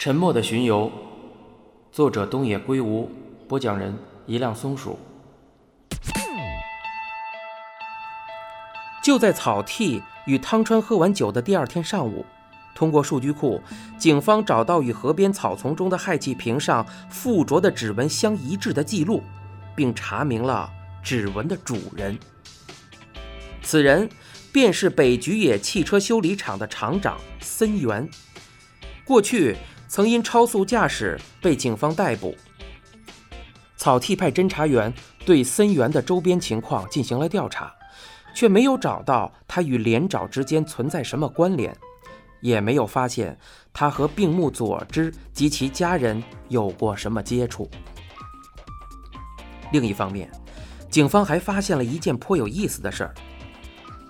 沉默的巡游，作者东野圭吾，播讲人一辆松鼠。就在草剃与汤川喝完酒的第二天上午，通过数据库，警方找到与河边草丛中的氦气瓶上附着的指纹相一致的记录，并查明了指纹的主人。此人便是北菊野汽车修理厂的厂长森源，过去曾因超速驾驶被警方逮捕。草剃派侦查员对森源的周边情况进行了调查。却没有找到他与连长之间存在什么关联，也没有发现他和病木佐之及其家人有过什么接触。另一方面，警方还发现了一件颇有意思的事儿：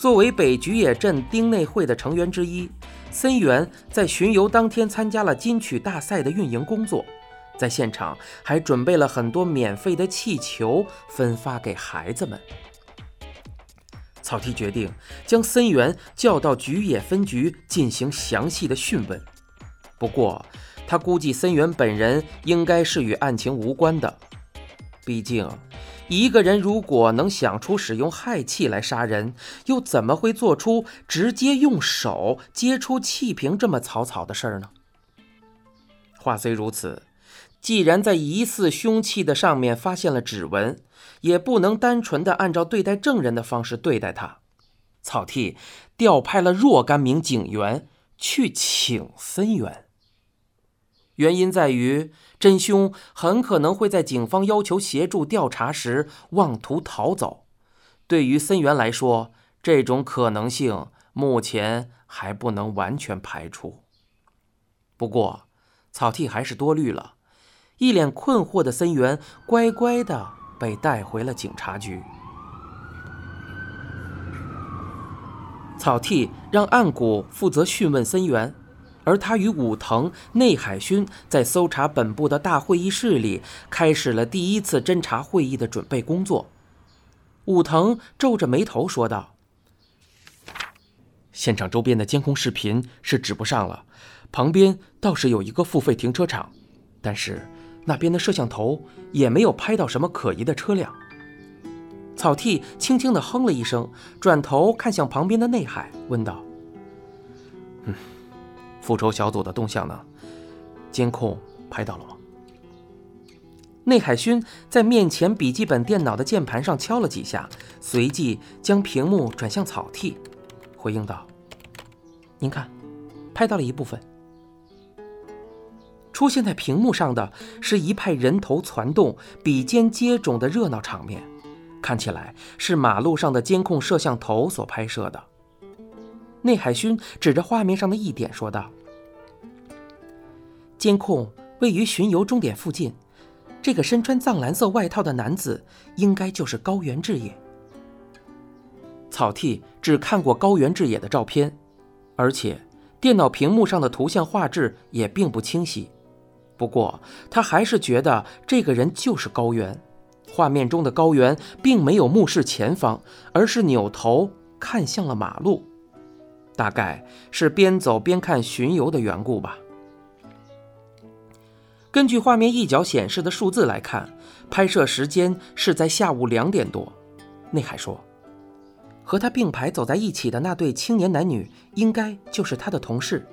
作为北菊野镇町内会的成员之一，森源在巡游当天参加了金曲大赛的运营工作，在现场还准备了很多免费的气球分发给孩子们。草剃决定将森源叫到菊野分局进行详细的讯问。不过，他估计森源本人应该是与案情无关的。毕竟，一个人如果能想出使用氦气来杀人，又怎么会做出直接用手接触气瓶这么草草的事儿呢？话虽如此。既然在疑似凶器的上面发现了指纹，也不能单纯的按照对待证人的方式对待他。草剃调派了若干名警员去请森源，原因在于真凶很可能会在警方要求协助调查时妄图逃走。对于森源来说，这种可能性目前还不能完全排除。不过，草剃还是多虑了。一脸困惑的森源乖乖的被带回了警察局。草剃让岸谷负责讯问森源，而他与武藤、内海薰在搜查本部的大会议室里开始了第一次侦查会议的准备工作。武藤皱着眉头说道：“现场周边的监控视频是指不上了，旁边倒是有一个付费停车场，但是……”那边的摄像头也没有拍到什么可疑的车辆。草剃轻轻地哼了一声，转头看向旁边的内海，问道：“嗯，复仇小组的动向呢？监控拍到了吗？”内海勋在面前笔记本电脑的键盘上敲了几下，随即将屏幕转向草剃，回应道：“您看，拍到了一部分。”出现在屏幕上的是一派人头攒动、比肩接踵的热闹场面，看起来是马路上的监控摄像头所拍摄的。内海勋指着画面上的一点说道：“监控位于巡游终点附近，这个身穿藏蓝色外套的男子应该就是高原智也。”草剃只看过高原智也的照片，而且电脑屏幕上的图像画质也并不清晰。不过，他还是觉得这个人就是高原。画面中的高原并没有目视前方，而是扭头看向了马路，大概是边走边看巡游的缘故吧。根据画面一角显示的数字来看，拍摄时间是在下午两点多。内海说：“和他并排走在一起的那对青年男女，应该就是他的同事。”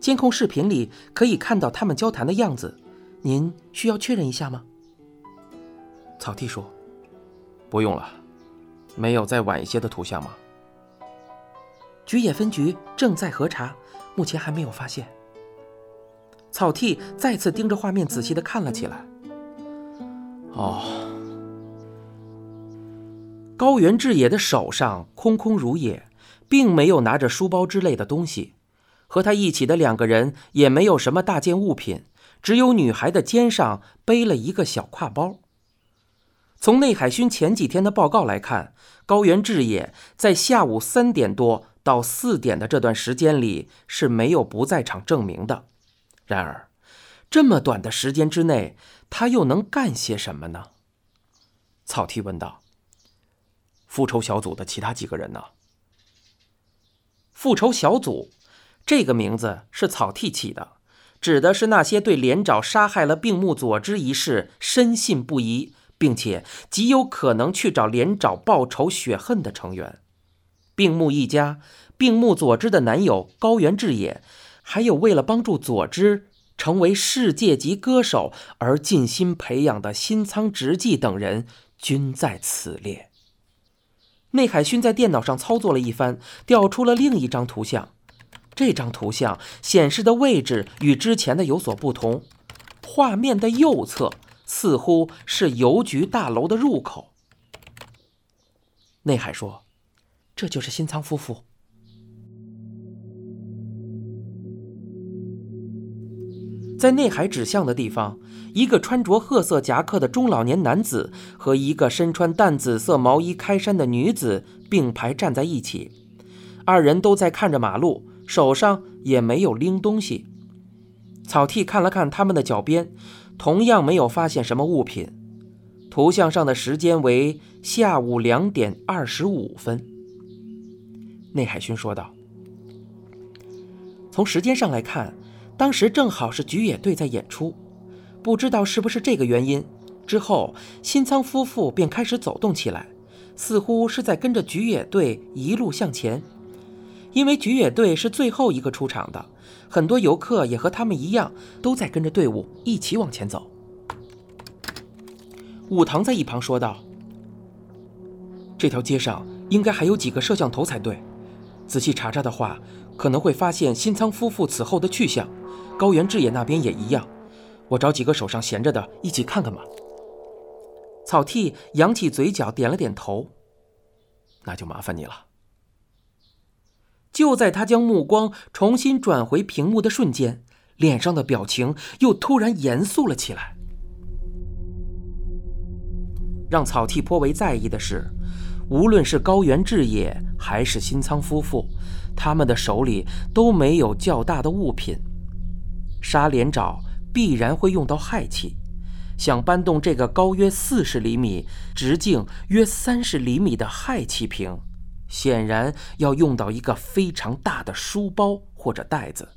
监控视频里可以看到他们交谈的样子，您需要确认一下吗？草剃说：“不用了，没有再晚一些的图像吗？”菊野分局正在核查，目前还没有发现。草剃再次盯着画面仔细的看了起来。哦，高原智也的手上空空如也，并没有拿着书包之类的东西。和他一起的两个人也没有什么大件物品，只有女孩的肩上背了一个小挎包。从内海勋前几天的报告来看，高原智也在下午三点多到四点的这段时间里是没有不在场证明的。然而，这么短的时间之内，他又能干些什么呢？草剃问道。复仇小组的其他几个人呢？复仇小组。这个名字是草剃起的，指的是那些对连长杀害了病木佐之一事深信不疑，并且极有可能去找连长报仇雪恨的成员。病木一家、病木佐之的男友高原智也，还有为了帮助佐之成为世界级歌手而尽心培养的新仓直纪等人，均在此列。内海勋在电脑上操作了一番，调出了另一张图像。这张图像显示的位置与之前的有所不同，画面的右侧似乎是邮局大楼的入口。内海说：“这就是新仓夫妇。”在内海指向的地方，一个穿着褐色夹克的中老年男子和一个身穿淡紫色毛衣开衫的女子并排站在一起，二人都在看着马路，手上也没有拎东西。草剃看了看他们的脚边，同样没有发现什么物品。图像上的时间为下午两点二十五分。内海勋说道：“从时间上来看。”当时正好是菊野队在演出，不知道是不是这个原因。之后，新仓夫妇便开始走动起来，似乎是在跟着菊野队一路向前。因为菊野队是最后一个出场的，很多游客也和他们一样，都在跟着队伍一起往前走。武藤在一旁说道：“这条街上应该还有几个摄像头才对，仔细查查的话，可能会发现新仓夫妇此后的去向。”高原智也那边也一样，我找几个手上闲着的，一起看看吧。草剃扬起嘴角，点了点头。那就麻烦你了。就在他将目光重新转回屏幕的瞬间，脸上的表情又突然严肃了起来。让草剃颇为在意的是，无论是高原智也还是新仓夫妇，他们的手里都没有较大的物品。杀连爪必然会用到氦气，想搬动这个高约四十厘米、直径约三十厘米的氦气瓶，显然要用到一个非常大的书包或者袋子。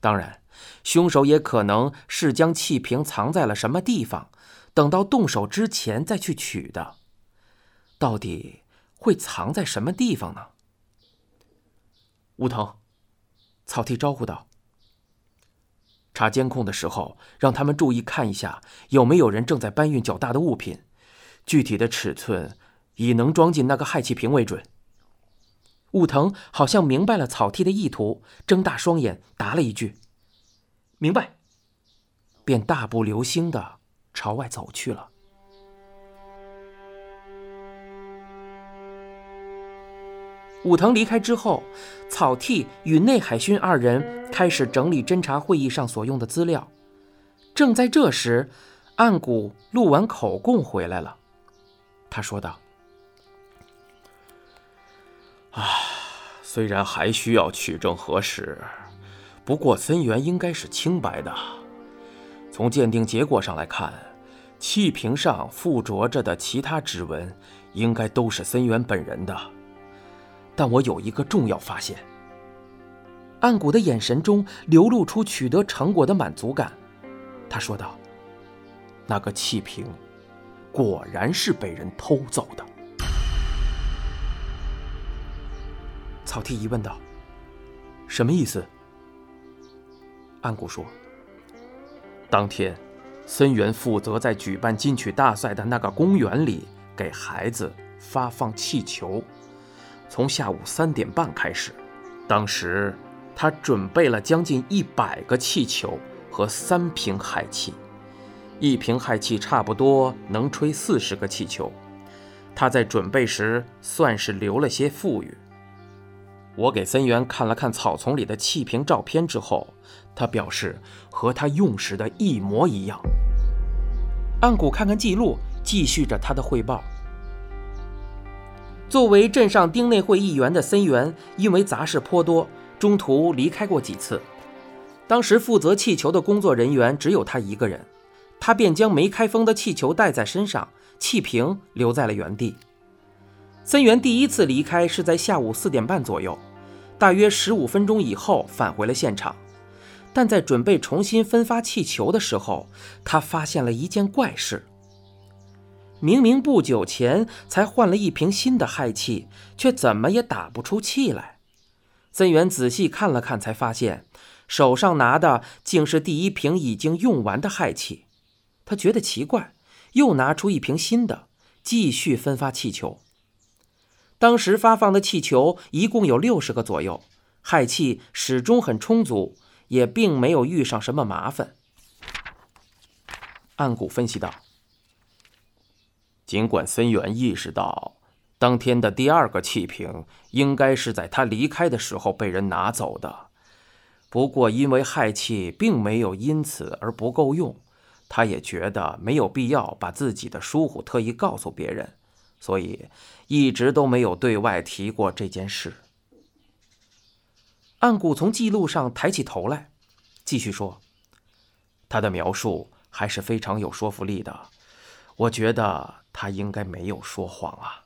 当然，凶手也可能是将气瓶藏在了什么地方，等到动手之前再去取的。到底会藏在什么地方呢？吴腾，草剃招呼道。查监控的时候，让他们注意看一下有没有人正在搬运较大的物品，具体的尺寸以能装进那个氦气瓶为准。武藤好像明白了草剃的意图，睁大双眼答了一句：“明白。”便大步流星的朝外走去了。武藤离开之后，草剃与内海勋二人开始整理侦查会议上所用的资料。正在这时，岸谷录完口供回来了。他说道：“啊，虽然还需要取证核实，不过森源应该是清白的。从鉴定结果上来看，气瓶上附着着的其他指纹，应该都是森源本人的。”但我有一个重要发现。岸谷的眼神中流露出取得成果的满足感，他说道：“那个气瓶，果然是被人偷走的。”草剃疑问道：“什么意思？”岸谷说：“当天，森源负责在举办金曲大赛的那个公园里给孩子发放气球。”从下午三点半开始，当时他准备了将近一百个气球和三瓶氦气，一瓶氦气差不多能吹四十个气球。他在准备时算是留了些富裕。我给森源看了看草丛里的气瓶照片之后，他表示和他用时的一模一样。岸谷看看记录，继续着他的汇报。作为镇上町内会议员的森源，因为杂事颇多，中途离开过几次。当时负责气球的工作人员只有他一个人，他便将没开封的气球带在身上，气瓶留在了原地。森源第一次离开是在下午四点半左右，大约十五分钟以后返回了现场。但在准备重新分发气球的时候，他发现了一件怪事。明明不久前才换了一瓶新的氦气，却怎么也打不出气来。森源仔细看了看，才发现手上拿的竟是第一瓶已经用完的氦气。他觉得奇怪，又拿出一瓶新的，继续分发气球。当时发放的气球一共有六十个左右，氦气始终很充足，也并没有遇上什么麻烦。岸谷分析道。尽管森源意识到，当天的第二个气瓶应该是在他离开的时候被人拿走的，不过因为氦气并没有因此而不够用，他也觉得没有必要把自己的疏忽特意告诉别人，所以一直都没有对外提过这件事。岸谷从记录上抬起头来，继续说：“他的描述还是非常有说服力的，我觉得。”他应该没有说谎啊！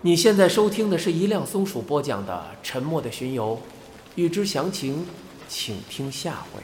你现在收听的是一辆松鼠播讲的《沉默的巡游》，欲知详情，请听下回。